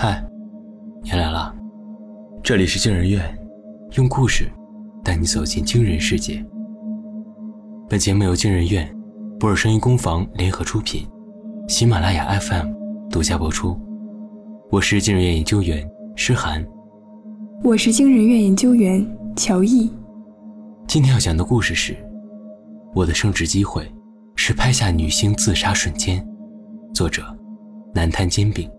嗨，你来了，这里是惊人院，用故事带你走进惊人世界。本节目由惊人院、博尔声音工坊联合出品，喜马拉雅 FM 独家播出。我是惊人院研究员诗涵，我是惊人院研究员乔毅。今天要讲的故事是：我的升职机会是拍下女星自杀瞬间。作者：南滩煎饼。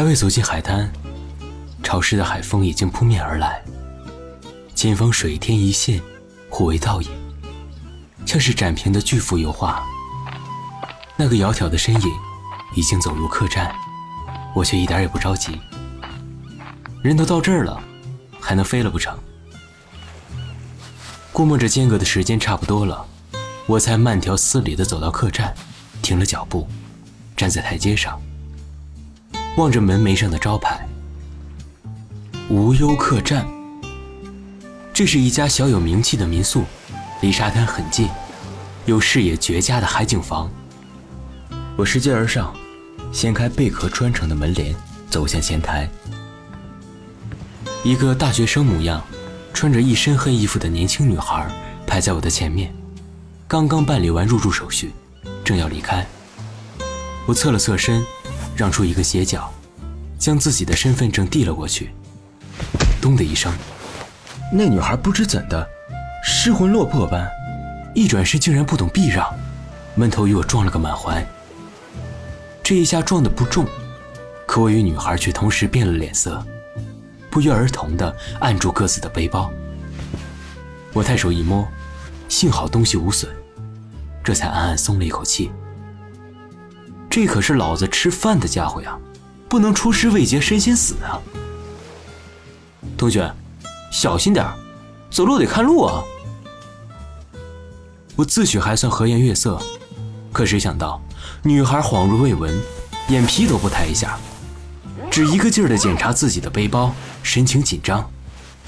还未走进海滩，潮湿的海风已经扑面而来。前方水天一线，互为倒影，像是展平的巨幅油画。那个窈窕的身影已经走入客栈，我却一点也不着急。人都到这儿了，还能飞了不成？估摸着间隔的时间差不多了，我才慢条斯理地走到客栈，停了脚步，站在台阶上，望着门楣上的招牌“无忧客栈”。这是一家小有名气的民宿，离沙滩很近，有视野绝佳的海景房。我拾阶而上，掀开贝壳穿成的门帘，走向前台。一个大学生模样。穿着一身黑衣服的年轻女孩排在我的前面，刚刚办理完入住手续，正要离开。我侧了侧身，让出一个斜角，将自己的身份证递了过去。咚的一声，那女孩不知怎的，失魂落魄般，一转身竟然不懂避让，闷头与我撞了个满怀。这一下撞得不重，可我与女孩却同时变了脸色。不约而同地按住各自的背包，我抬手一摸，幸好东西无损，这才暗暗松了一口气。这可是老子吃饭的家伙呀，不能出师未捷身先死啊！同学，小心点走路得看路啊！我自诩还算和颜悦色，可谁想到女孩恍如未闻，眼皮都不抬一下。只一个劲儿地检查自己的背包，神情紧张，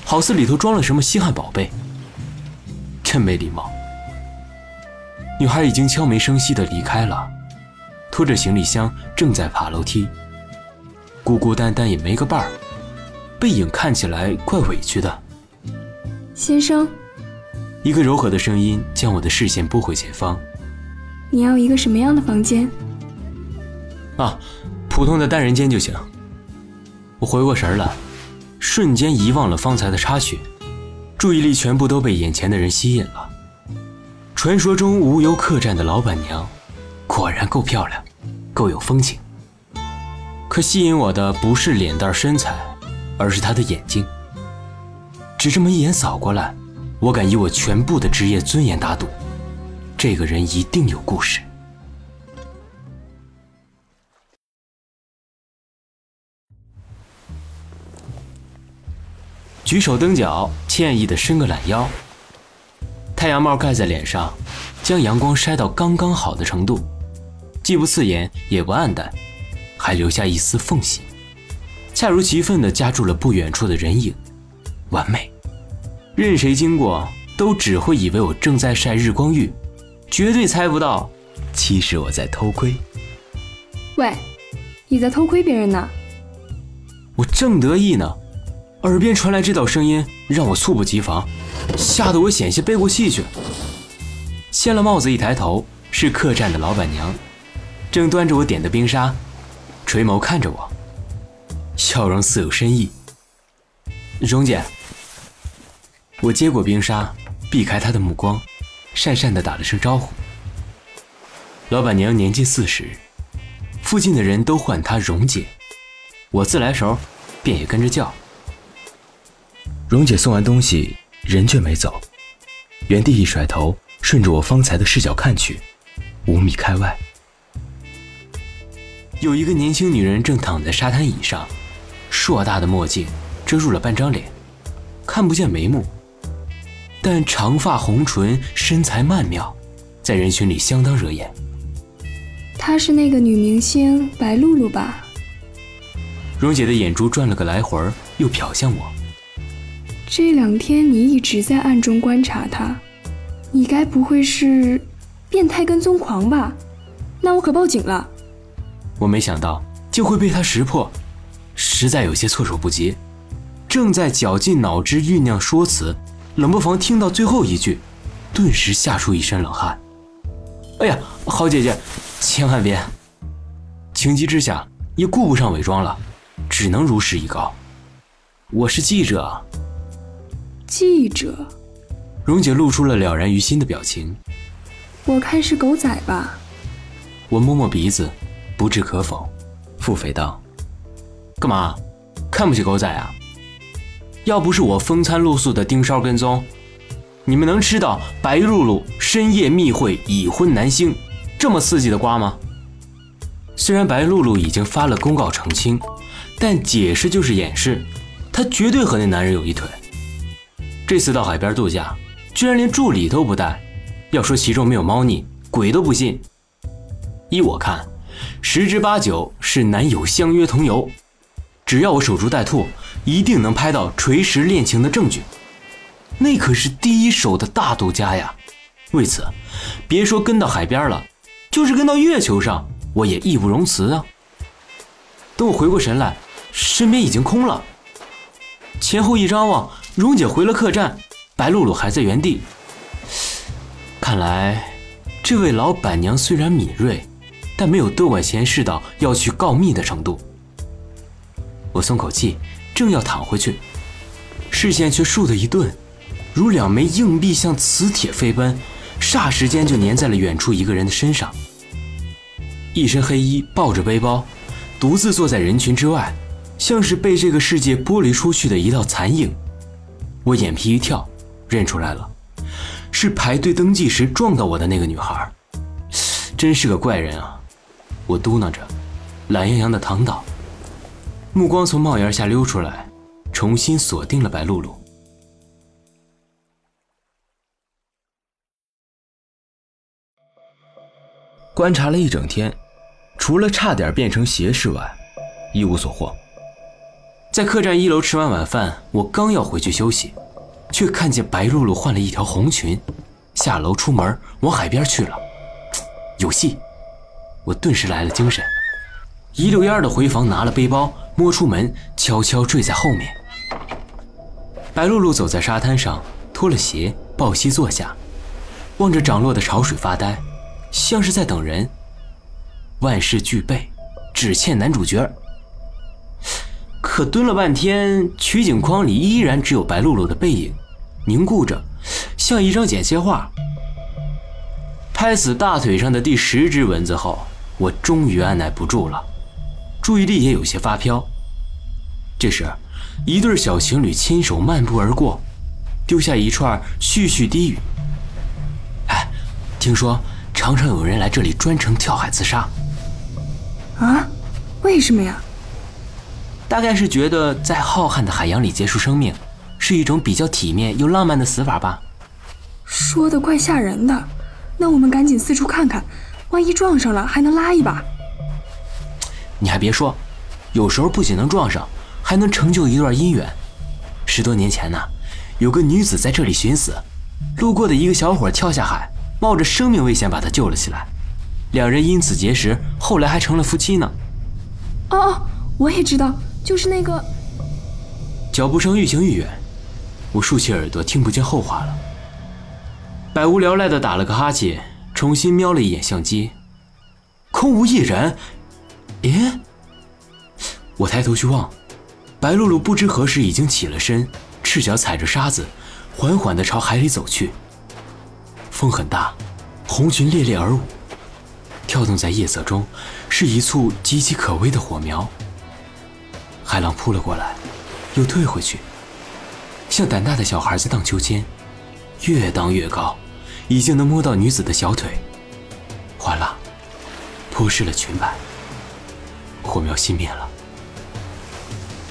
好似里头装了什么稀罕宝贝。真没礼貌。女孩已经悄没声息地离开了，拖着行李箱正在爬楼梯，孤孤单单也没个伴儿，背影看起来怪委屈的。先生，一个柔和的声音将我的视线拨回前方。你要一个什么样的房间？啊，普通的单人间就行。我回过神来，瞬间遗忘了方才的插曲，注意力全部都被眼前的人吸引了。传说中无忧客栈的老板娘，果然够漂亮，够有风情。可吸引我的不是脸蛋身材，而是她的眼睛。只这么一眼扫过来，我敢以我全部的职业尊严打赌，这个人一定有故事。举手蹬脚，惬意的伸个懒腰。太阳帽盖在脸上，将阳光晒到刚刚好的程度，既不刺眼也不暗淡，还留下一丝缝隙，恰如其分地夹住了不远处的人影，完美。任谁经过都只会以为我正在晒日光浴，绝对猜不到，其实我在偷窥。喂，你在偷窥别人呢？我正得意呢。耳边传来这道声音，让我猝不及防，吓得我险些背过气去。掀了帽子，一抬头，是客栈的老板娘，正端着我点的冰沙，垂眸看着我，笑容似有深意。荣姐，我接过冰沙，避开她的目光，讪讪地打了声招呼。老板娘年近四十，附近的人都唤她荣姐，我自来熟，便也跟着叫。蓉姐送完东西，人却没走，原地一甩头，顺着我方才的视角看去，五米开外，有一个年轻女人正躺在沙滩椅上，硕大的墨镜遮住了半张脸，看不见眉目，但长发红唇，身材曼妙，在人群里相当惹眼。她是那个女明星白露露吧？蓉姐的眼珠转了个来回，又瞟向我。这两天你一直在暗中观察她，你该不会是变态跟踪狂吧？那我可报警了。我没想到就会被他识破，实在有些措手不及。正在绞尽脑汁酝酿说辞，冷不防听到最后一句，顿时吓出一身冷汗。哎呀，好姐姐，千万别！情急之下也顾不上伪装了，只能如实一告：我是记者。记者。蓉姐露出了了然于心的表情。我看是狗仔吧。我摸摸鼻子，不置可否，腹诽道：“干嘛？看不起狗仔啊？要不是我风餐露宿的盯梢跟踪，你们能吃到白露露深夜密会已婚男星这么刺激的瓜吗？虽然白露露已经发了公告澄清，但解释就是掩饰，她绝对和那男人有一腿。这次到海边度假，居然连助理都不带。”要说其中没有猫腻，鬼都不信。依我看，十之八九是男友相约同游。只要我守株待兔，一定能拍到垂石恋情的证据。那可是第一手的大独家呀！为此，别说跟到海边了，就是跟到月球上，我也义不容辞啊！等我回过神来，身边已经空了。前后一张望，蓉姐回了客栈，白露露还在原地。看来，这位老板娘虽然敏锐，但没有多管闲事到要去告密的程度。我松口气，正要躺回去，视线却倏地一顿，如两枚硬币向磁铁飞奔，霎时间就粘在了远处一个人的身上。一身黑衣，抱着背包，独自坐在人群之外，像是被这个世界剥离出去的一道残影。我眼皮一跳，认出来了。是排队登记时撞到我的那个女孩，真是个怪人啊！我嘟囔着，懒洋洋的躺倒，目光从帽檐下溜出来，重新锁定了白露露。观察了一整天，除了差点变成邪视外，一无所获。在客栈一楼吃完晚饭，我刚要回去休息。却看见白露露换了一条红裙，下楼出门往海边去了。有戏！我顿时来了精神，一溜烟的回房拿了背包，摸出门，悄悄坠在后面。白露露走在沙滩上，脱了鞋，抱膝坐下，望着涨落的潮水发呆，像是在等人。万事俱备，只欠男主角。可蹲了半天，取景框里依然只有白露露的背影。凝固着，像一张剪切画。拍死大腿上的第十只蚊子后，我终于按耐不住了，注意力也有些发飘。这时，一对小情侣牵手漫步而过，丢下一串絮絮低语：“哎，听说常常有人来这里专程跳海自杀。”啊？为什么呀？大概是觉得在浩瀚的海洋里结束生命。是一种比较体面又浪漫的死法吧？说的怪吓人的，那我们赶紧四处看看，万一撞上了还能拉一把。你还别说，有时候不仅能撞上，还能成就一段姻缘。十多年前呢，有个女子在这里寻死，路过的一个小伙跳下海，冒着生命危险把她救了起来，两人因此结识，后来还成了夫妻呢。哦哦，我也知道，就是那个。脚步声愈行愈远。我竖起耳朵，听不见后话了。百无聊赖的打了个哈欠，重新瞄了一眼相机，空无一人。耶！我抬头去望，白露露不知何时已经起了身，赤脚踩着沙子，缓缓地朝海里走去。风很大，红裙猎猎而舞，跳动在夜色中，是一簇岌岌可危的火苗。海浪扑了过来，又退回去。像胆大的小孩在荡秋千，越荡越高，已经能摸到女子的小腿。哗啦，泼湿了裙摆。火苗熄灭了。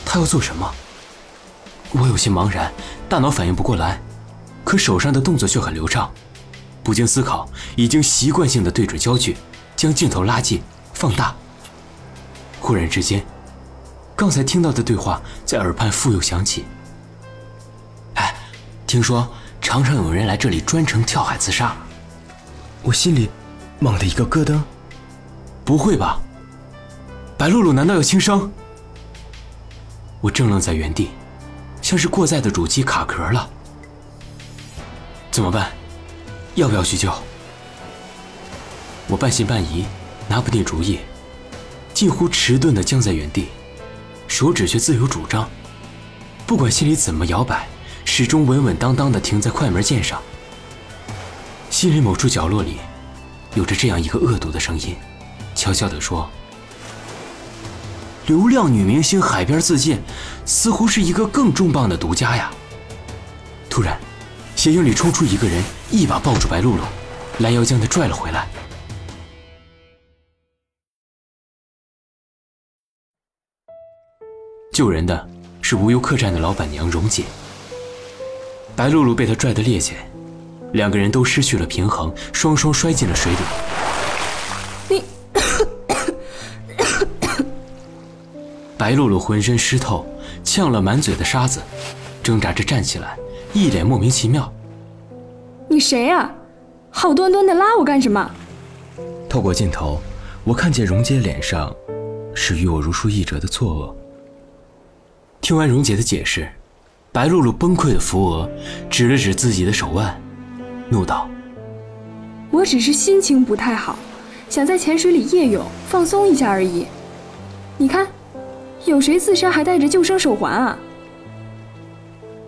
他要做什么？我有些茫然，大脑反应不过来，可手上的动作却很流畅。不经思考，已经习惯性的对准焦距，将镜头拉近、放大。忽然之间，刚才听到的对话在耳畔复又响起。哎听说常常有人来这里专程跳海自杀，我心里猛地一个咯噔。不会吧？白露露难道要轻生？我怔愣在原地，像是过载的主机卡壳了。怎么办？要不要去救？我半信半疑，拿不定主意，近乎迟钝的僵在原地，手指却自有主张。不管心里怎么摇摆，始终稳稳当当的停在快门键上。心里某处角落里，有着这样一个恶毒的声音，悄悄地说：“流量女明星海边自尽，似乎是一个更重磅的独家呀。”突然。斜影里冲出一个人，一把抱住白露露，拦腰将她拽了回来。救人的是无忧客栈的老板娘蓉姐。白露露被他拽得趔趄，两个人都失去了平衡，双双摔进了水里。你，白露露浑身湿透，呛了满嘴的沙子，挣扎着站起来。一脸莫名其妙。你谁呀？好端端的拉我干什么？透过镜头，我看见荣杰脸上是与我如出一辙的错愕。听完荣杰的解释，白露露崩溃的扶额，指了指自己的手腕，怒道：“我只是心情不太好，想在浅水里夜泳放松一下而已。你看，有谁自杀还带着救生手环啊？”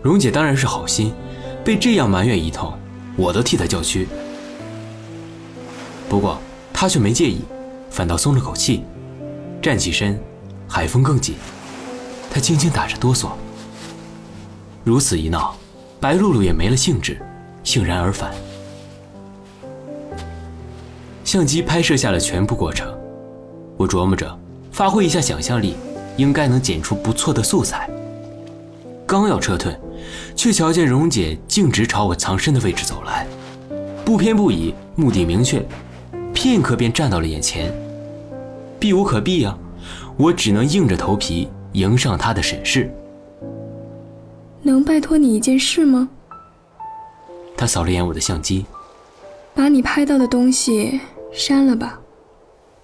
蓉姐当然是好心，被这样埋怨一通，我都替她叫屈。不过她却没介意，反倒松了口气，站起身，海风更紧，她轻轻打着哆嗦。如此一闹，白露露也没了兴致，悻然而返。相机拍摄下了全部过程，我琢磨着，发挥一下想象力，应该能剪出不错的素材。刚要撤退。却瞧见蓉姐径直朝我藏身的位置走来，不偏不倚，目的明确，片刻便站到了眼前。避无可避啊，我只能硬着头皮迎上她的审视。能拜托你一件事吗？他扫了眼我的相机，把你拍到的东西删了吧。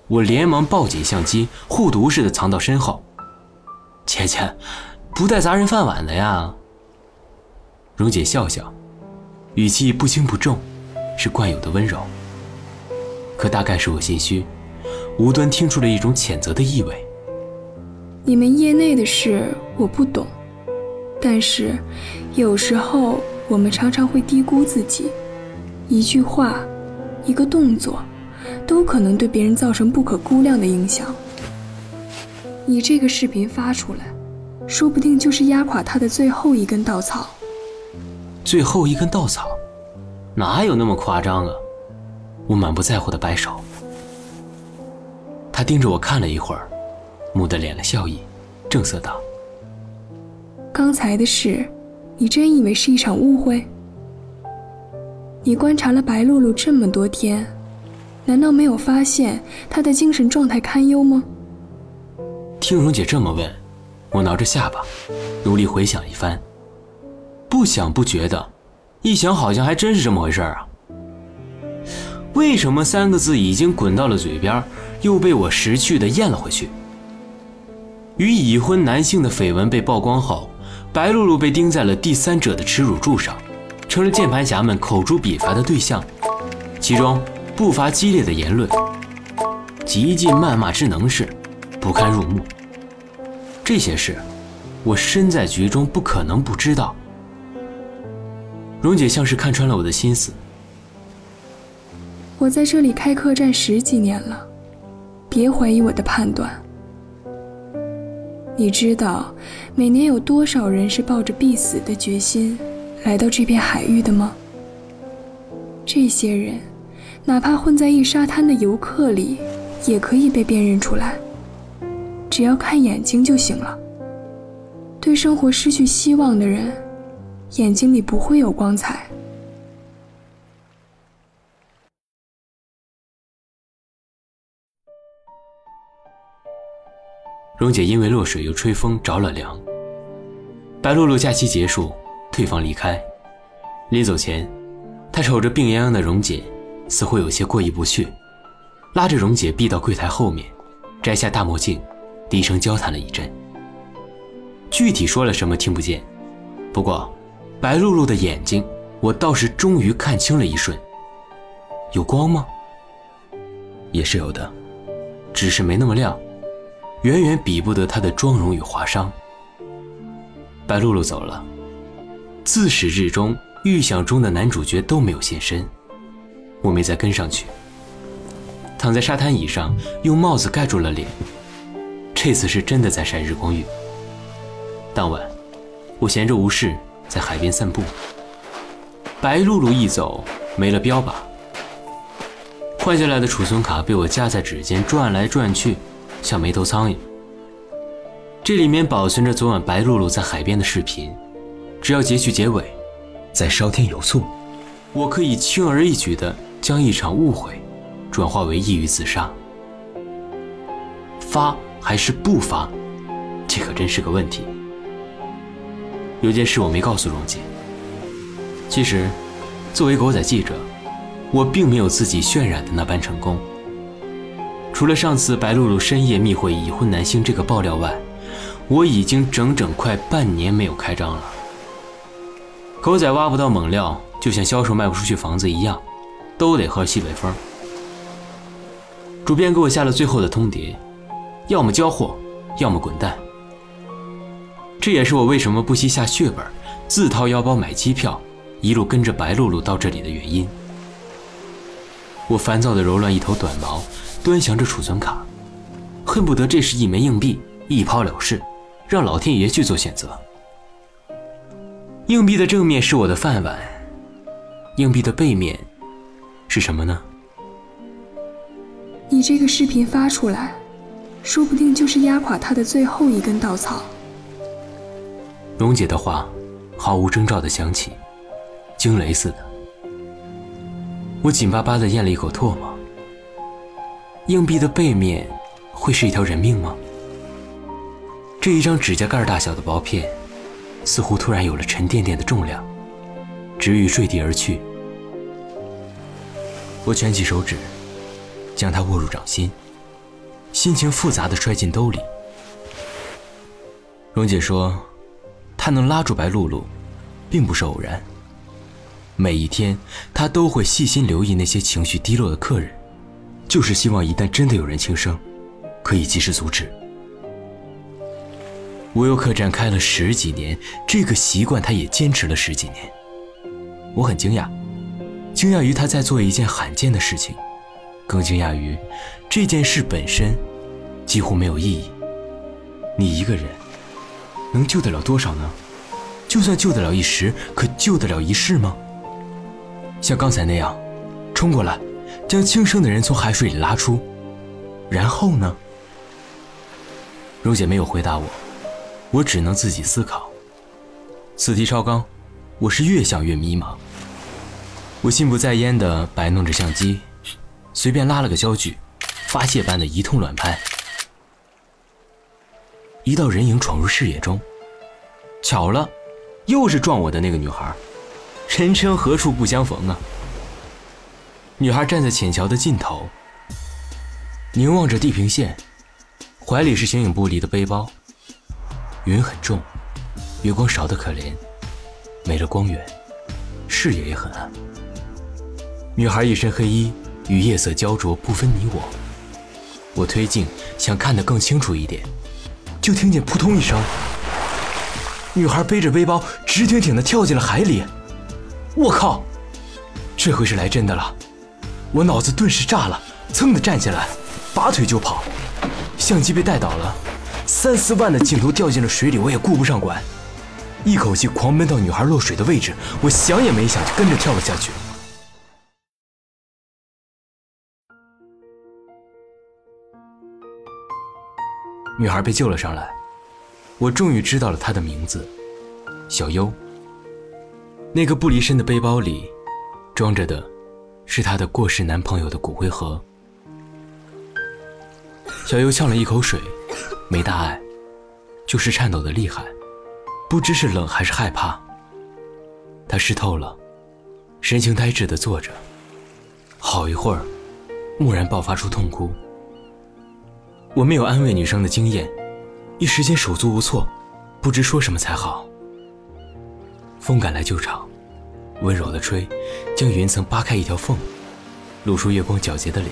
我连忙抱紧相机，护犊似的藏到身后。姐姐，不带砸人饭碗的呀。蓉姐笑笑，语气不轻不重，是惯有的温柔。可大概是我心虚，无端听出了一种谴责的意味。你们业内的事我不懂，但是有时候我们常常会低估自己，一句话，一个动作，都可能对别人造成不可估量的影响。你这个视频发出来，说不定就是压垮他的最后一根稻草。最后一根稻草，哪有那么夸张啊？我满不在乎的摆手。他盯着我看了一会儿，蓦地敛了笑意，正色道：“刚才的事，你真以为是一场误会？你观察了白露露这么多天，难道没有发现她的精神状态堪忧吗？”听蓉姐这么问，我挠着下巴，努力回想一番。不想不觉的，一想好像还真是这么回事啊。为什么三个字已经滚到了嘴边，又被我识趣的咽了回去？与已婚男性的绯闻被曝光后，白露露被钉在了第三者的耻辱柱上，成了键盘侠们口诛笔伐的对象，其中不乏激烈的言论，极尽谩骂之能事，不堪入目。这些事，我身在局中，不可能不知道。蓉姐像是看穿了我的心思。我在这里开客栈十几年了，别怀疑我的判断。你知道每年有多少人是抱着必死的决心来到这片海域的吗？这些人，哪怕混在一沙滩的游客里，也可以被辨认出来。只要看眼睛就行了。对生活失去希望的人。眼睛里不会有光彩。蓉姐因为落水又吹风着了凉。白露露假期结束，退房离开。临走前，她瞅着病殃殃的蓉姐，似乎有些过意不去，拉着蓉姐避到柜台后面，摘下大墨镜，低声交谈了一阵。具体说了什么听不见，不过白露露的眼睛，我倒是终于看清了一瞬。有光吗？也是有的，只是没那么亮，远远比不得她的妆容与华裳。白露露走了，自始至终，预想中的男主角都没有现身，我没再跟上去。躺在沙滩椅上，用帽子盖住了脸，这次是真的在晒日光浴。当晚，我闲着无事，在海边散步。白露露一走，没了标靶。换下来的储存卡被我夹在指尖转来转去，像没头苍蝇。这里面保存着昨晚白露露在海边的视频，只要截取结尾，再烧添油醋，我可以轻而易举地将一场误会转化为抑郁自杀。发还是不发，这可真是个问题。有件事我没告诉蓉姐。其实，作为狗仔记者。我并没有自己渲染的那般成功。除了上次白露露深夜密会已婚男星这个爆料外，我已经整整快半年没有开张了。狗仔挖不到猛料，就像销售卖不出去房子一样，都得喝西北风。主编给我下了最后的通牒：要么交货，要么滚蛋。这也是我为什么不惜下血本，自掏腰包买机票，一路跟着白露露到这里的原因。我烦躁地揉乱一头短毛，端详着储存卡，恨不得这是一枚硬币，一抛了事，让老天爷去做选择。硬币的正面是我的饭碗，硬币的背面是什么呢？你这个视频发出来，说不定就是压垮他的最后一根稻草。蓉姐的话毫无征兆的响起，惊雷似的。我紧巴巴的咽了一口唾沫。硬币的背面会是一条人命吗？这一张指甲盖大小的薄片，似乎突然有了沉甸甸的重量，直欲坠地而去。我蜷起手指，将它握入掌心，心情复杂的揣进兜里。蓉姐说，她能拉住白露露，并不是偶然。每一天，她都会细心留意那些情绪低落的客人，就是希望一旦真的有人轻生，可以及时阻止。无忧客栈开了十几年，这个习惯他也坚持了十几年。我很惊讶，惊讶于他在做一件罕见的事情，更惊讶于这件事本身几乎没有意义。你一个人能救得了多少呢？就算救得了一时，可救得了一世吗？像刚才那样，冲过来，将轻生的人从海水里拉出，然后呢？蓉姐没有回答我，我只能自己思考。此题超纲，我是越想越迷茫。我心不在焉地摆弄着相机，随便拉了个焦距，发泄般的一通乱拍。一道人影闯入视野中，巧了，又是撞我的那个女孩。人生何处不相逢啊！女孩站在浅桥的尽头，凝望着地平线，怀里是形影不离的背包。云很重，月光少得可怜，没了光源，视野也很暗。女孩一身黑衣，与夜色焦灼，不分你我。我推镜想看得更清楚一点，就听见扑通一声，女孩背着背包，直挺挺地跳进了海里。我靠！这回是来真的了，我脑子顿时炸了，噌的站起来，拔腿就跑，相机被带倒了，三四万的镜头掉进了水里，我也顾不上管，一口气狂奔到女孩落水的位置，我想也没想就跟着跳了下去。女孩被救了上来，我终于知道了她的名字，小优。那个不离身的背包里，装着的，是她的过世男朋友的骨灰盒。小优呛了一口水，没大碍，就是颤抖的厉害，不知是冷还是害怕。她湿透了，神情呆滞的坐着，好一会儿，蓦然爆发出痛哭。我没有安慰女生的经验，一时间手足无措，不知说什么才好。风赶来救场，温柔的吹，将云层扒开一条缝，露出月光皎洁的脸。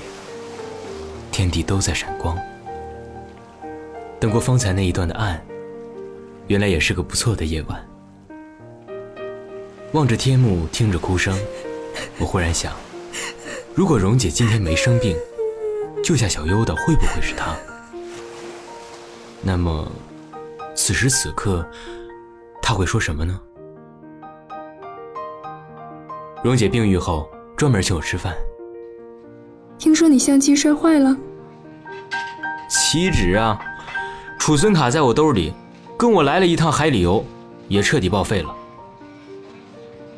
天地都在闪光。等过方才那一段的暗，原来也是个不错的夜晚。望着天幕，听着哭声，我忽然想，如果蓉姐今天没生病，救下小优的会不会是她？那么，此时此刻，她会说什么呢？蓉姐病愈后，专门请我吃饭。听说你相机摔坏了？岂止啊！储存卡在我兜里，跟我来了一趟海里游，也彻底报废了。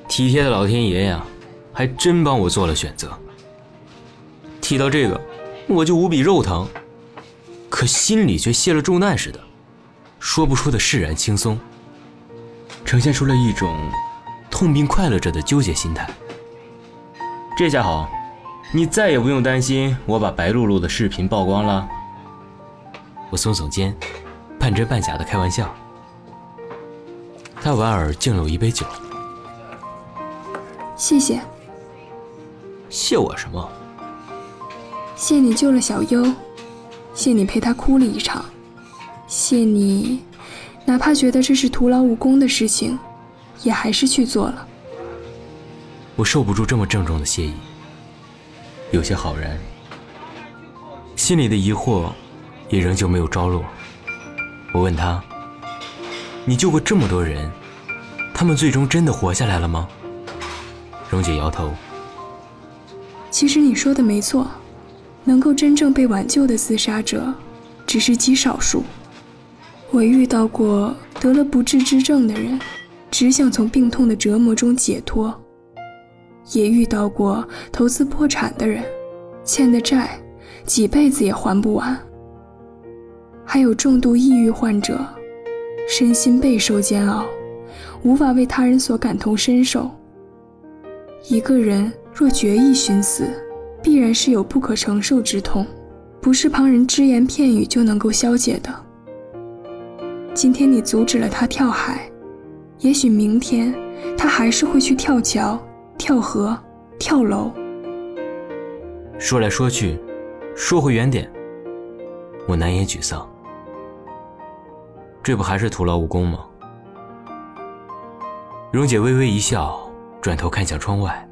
体贴的老天爷呀，还真帮我做了选择。提到这个，我就无比肉疼，可心里却卸了重担似的，说不出的释然轻松，呈现出了一种痛并快乐着的纠结心态。这下好，你再也不用担心我把白露露的视频曝光了。我耸耸肩，半真半假的开玩笑。他莞尔敬了我一杯酒。谢谢。谢我什么？谢你救了小优，谢你陪他哭了一场，谢你，哪怕觉得这是徒劳无功的事情，也还是去做了。我受不住这么郑重的谢意，有些好然，心里的疑惑。也仍旧没有着落。我问他：“你救过这么多人，他们最终真的活下来了吗？”蓉姐摇头。其实你说的没错，能够真正被挽救的自杀者，只是极少数。我遇到过得了不治之症的人，只想从病痛的折磨中解脱；也遇到过投资破产的人，欠的债，几辈子也还不完。还有重度抑郁患者，身心备受煎熬，无法为他人所感同身受。一个人若决意寻死，必然是有不可承受之痛，不是旁人只言片语就能够消解的。今天你阻止了他跳海，也许明天他还是会去跳桥、跳河、跳楼。说来说去，说回原点，我难掩沮丧。这不还是徒劳无功吗？蓉姐微微一笑，转头看向窗外。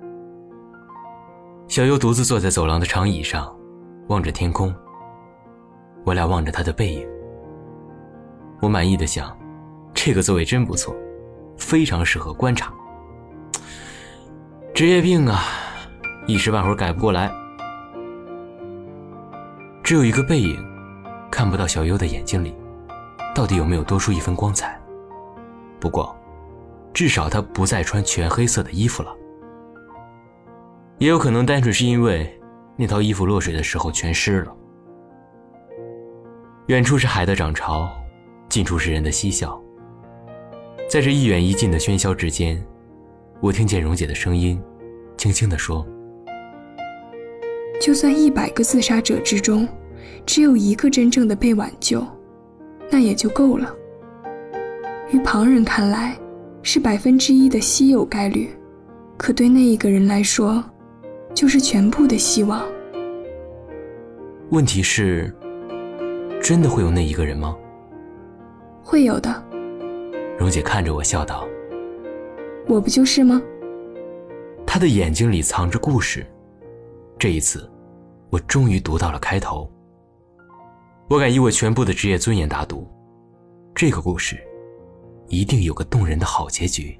小优独自坐在走廊的长椅上，望着天空。我俩望着他的背影。我满意的想，这个座位真不错，非常适合观察。职业病啊，一时半会儿改不过来。只有一个背影，看不到小优的眼睛里。到底有没有多出一分光彩？不过，至少他不再穿全黑色的衣服了。也有可能单纯是因为那套衣服落水的时候全湿了。远处是海的涨潮，近处是人的嬉笑。在这一远一近的喧嚣之间，我听见蓉姐的声音，轻轻地说：“就算一百个自杀者之中，只有一个真正的被挽救。”那也就够了。于旁人看来，是百分之一的稀有概率，可对那一个人来说，就是全部的希望。问题是，真的会有那一个人吗？会有的。蓉姐看着我笑道：“我不就是吗？”她的眼睛里藏着故事。这一次，我终于读到了开头。我敢以我全部的职业尊严打赌，这个故事一定有个动人的好结局。